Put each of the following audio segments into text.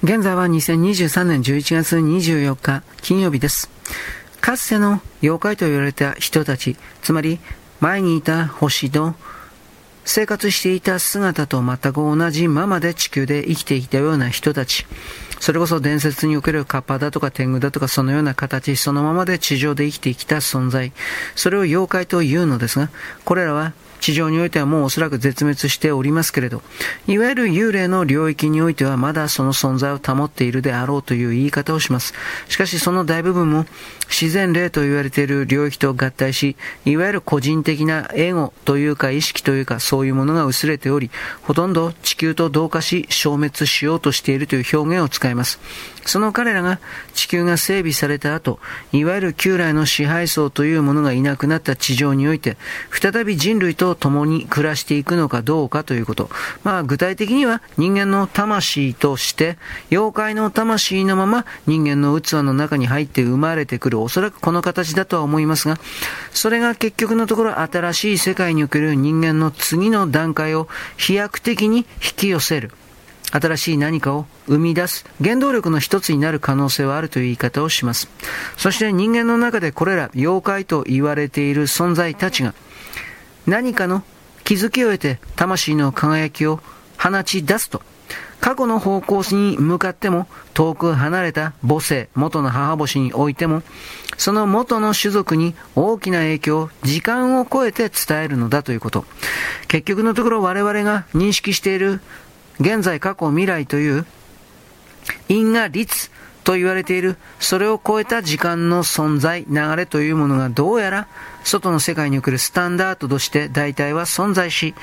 現在は2023年11月24日金曜日です。かつての妖怪と言われた人たち、つまり前にいた星の生活していた姿と全く同じままで地球で生きていたような人たち、それこそ伝説におけるカッパだとか天狗だとかそのような形そのままで地上で生きてきた存在、それを妖怪というのですが、これらは地上においてはもうおそらく絶滅しておりますけれど、いわゆる幽霊の領域においてはまだその存在を保っているであろうという言い方をします。しかしその大部分も自然霊と言われている領域と合体し、いわゆる個人的なエゴというか意識というかそういうものが薄れており、ほとんど地球と同化し消滅しようとしているという表現を使います。その彼らが地球が整備された後、いわゆる旧来の支配層というものがいなくなった地上において、再び人類と共に暮らしていくのかどうかということ。まあ具体的には人間の魂として、妖怪の魂のまま人間の器の中に入って生まれてくる、おそらくこの形だとは思いますが、それが結局のところ新しい世界における人間の次の段階を飛躍的に引き寄せる。新しい何かを生み出す原動力の一つになる可能性はあるという言い方をします。そして人間の中でこれら妖怪と言われている存在たちが何かの気づきを得て魂の輝きを放ち出すと過去の方向に向かっても遠く離れた母性、元の母星においてもその元の種族に大きな影響を時間を超えて伝えるのだということ。結局のところ我々が認識している現在、過去、未来という因果律と言われている、それを超えた時間の存在、流れというものがどうやら外の世界におけるスタンダードとして大体は存在し、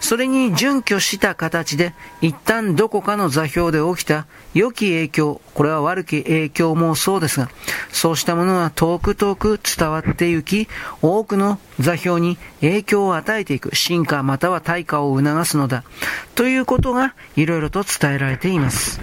それに準拠した形で一旦どこかの座標で起きた良き影響、これは悪き影響もそうですが、そうしたものが遠く遠く伝わってゆき、多くの座標に影響を与えていく、進化または退化を促すのだ、ということがいろいろと伝えられています。